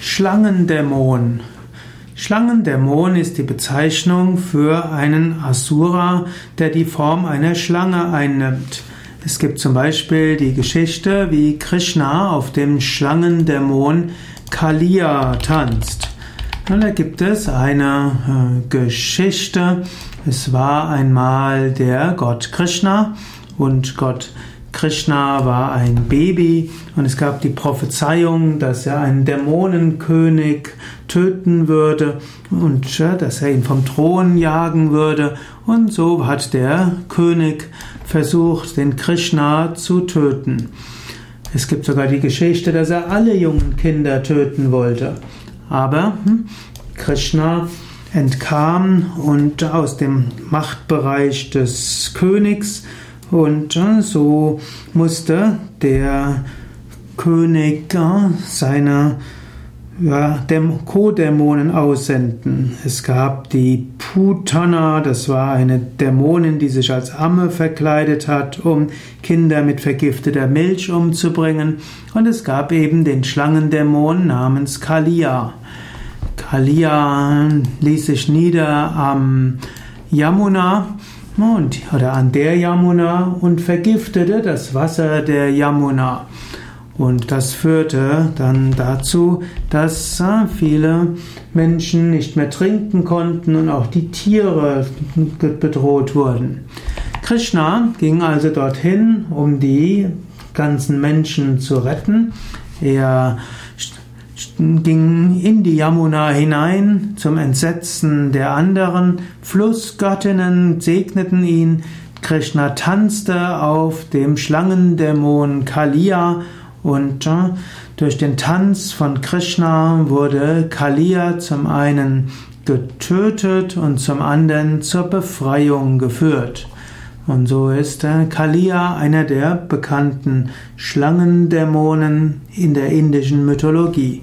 Schlangendämon. Schlangendämon ist die Bezeichnung für einen Asura, der die Form einer Schlange einnimmt. Es gibt zum Beispiel die Geschichte, wie Krishna auf dem Schlangendämon Kaliya tanzt. Und da gibt es eine äh, Geschichte. Es war einmal der Gott Krishna und Gott Krishna war ein Baby und es gab die Prophezeiung, dass er einen Dämonenkönig töten würde und dass er ihn vom Thron jagen würde. Und so hat der König versucht, den Krishna zu töten. Es gibt sogar die Geschichte, dass er alle jungen Kinder töten wollte. Aber hm, Krishna entkam und aus dem Machtbereich des Königs und äh, so musste der König äh, seine ja, Co-Dämonen aussenden. Es gab die Putana, das war eine Dämonin, die sich als Amme verkleidet hat, um Kinder mit vergifteter Milch umzubringen. Und es gab eben den Schlangendämon namens Kalia. Kalia ließ sich nieder am Yamuna und, oder an der Yamuna und vergiftete das Wasser der Yamuna. Und das führte dann dazu, dass äh, viele Menschen nicht mehr trinken konnten und auch die Tiere bedroht wurden. Krishna ging also dorthin, um die ganzen Menschen zu retten. Er ging in die Yamuna hinein zum Entsetzen der anderen. Flussgöttinnen segneten ihn. Krishna tanzte auf dem Schlangendämon Kaliya und äh, durch den Tanz von Krishna wurde Kaliya zum einen getötet und zum anderen zur Befreiung geführt. Und so ist äh, Kaliya einer der bekannten Schlangendämonen in der indischen Mythologie.